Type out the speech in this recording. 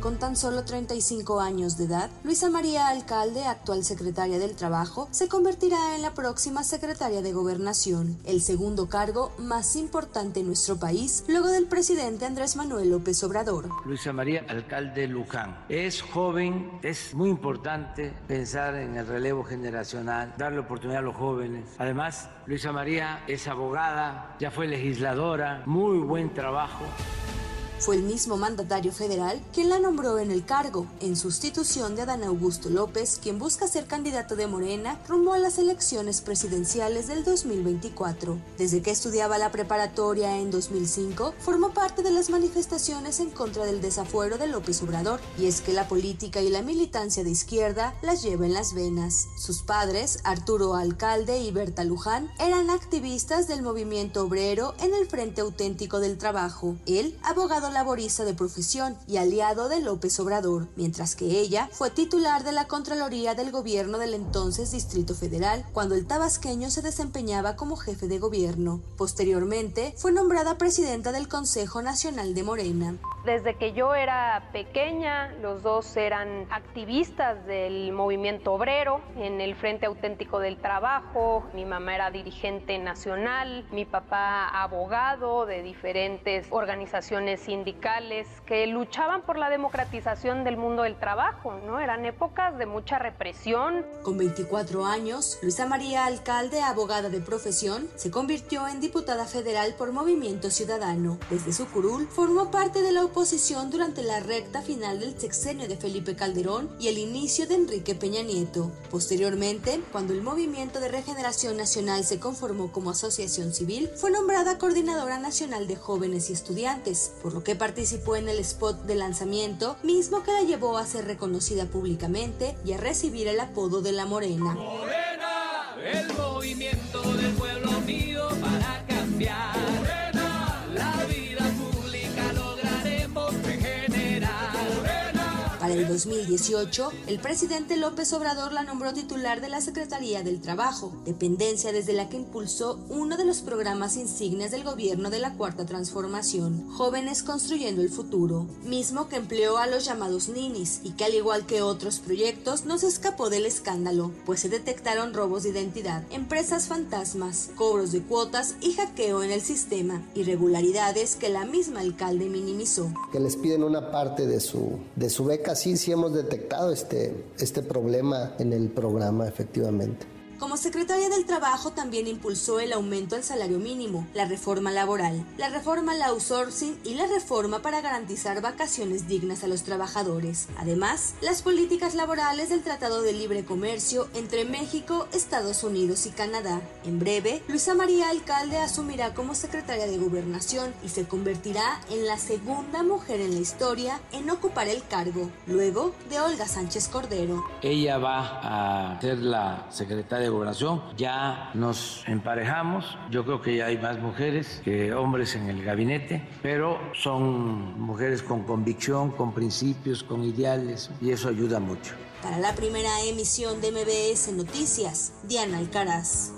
Con tan solo 35 años de edad, Luisa María Alcalde, actual secretaria del Trabajo, se convertirá en la próxima secretaria de Gobernación, el segundo cargo más importante en nuestro país, luego del presidente Andrés Manuel López Obrador. Luisa María Alcalde Luján es joven, es muy importante pensar en el relevo generacional, darle oportunidad a los jóvenes. Además, Luisa María es abogada, ya fue legisladora, muy buen trabajo. Fue el mismo mandatario federal quien la nombró en el cargo, en sustitución de Adán Augusto López, quien busca ser candidato de Morena rumbo a las elecciones presidenciales del 2024. Desde que estudiaba la preparatoria en 2005, formó parte de las manifestaciones en contra del desafuero de López Obrador, y es que la política y la militancia de izquierda las lleva en las venas. Sus padres, Arturo Alcalde y Berta Luján, eran activistas del movimiento obrero en el Frente Auténtico del Trabajo. Él, abogado laborista de profesión y aliado de López Obrador, mientras que ella fue titular de la Contraloría del Gobierno del entonces Distrito Federal cuando el tabasqueño se desempeñaba como jefe de gobierno. Posteriormente, fue nombrada presidenta del Consejo Nacional de Morena. Desde que yo era pequeña, los dos eran activistas del movimiento obrero en el Frente Auténtico del Trabajo. Mi mamá era dirigente nacional, mi papá abogado de diferentes organizaciones sindicales que luchaban por la democratización del mundo del trabajo, ¿no? Eran épocas de mucha represión. Con 24 años, Luisa María Alcalde, abogada de profesión, se convirtió en diputada federal por Movimiento Ciudadano. Desde su curul formó parte de la oposición durante la recta final del sexenio de Felipe Calderón y el inicio de Enrique Peña Nieto. Posteriormente, cuando el Movimiento de Regeneración Nacional se conformó como asociación civil, fue nombrada coordinadora nacional de jóvenes y estudiantes, por lo que participó en el spot de lanzamiento, mismo que la llevó a ser reconocida públicamente y a recibir el apodo de la Morena. Morena, el movimiento del pueblo unido para cambiar. 2018, el presidente López Obrador la nombró titular de la Secretaría del Trabajo, dependencia desde la que impulsó uno de los programas insignes del gobierno de la Cuarta Transformación, Jóvenes Construyendo el Futuro, mismo que empleó a los llamados ninis y que al igual que otros proyectos no se escapó del escándalo, pues se detectaron robos de identidad, empresas fantasmas, cobros de cuotas y hackeo en el sistema, irregularidades que la misma alcalde minimizó. que les piden una parte de su, de su beca. Sí, sí hemos detectado este, este problema en el programa, efectivamente. Como secretaria del Trabajo también impulsó el aumento del salario mínimo, la reforma laboral, la reforma al outsourcing y la reforma para garantizar vacaciones dignas a los trabajadores. Además, las políticas laborales del Tratado de Libre Comercio entre México, Estados Unidos y Canadá. En breve, Luisa María Alcalde asumirá como secretaria de Gobernación y se convertirá en la segunda mujer en la historia en ocupar el cargo, luego de Olga Sánchez Cordero. Ella va a ser la secretaria Gobernación. Ya nos emparejamos. Yo creo que ya hay más mujeres que hombres en el gabinete, pero son mujeres con convicción, con principios, con ideales, y eso ayuda mucho. Para la primera emisión de MBS Noticias, Diana Alcaraz.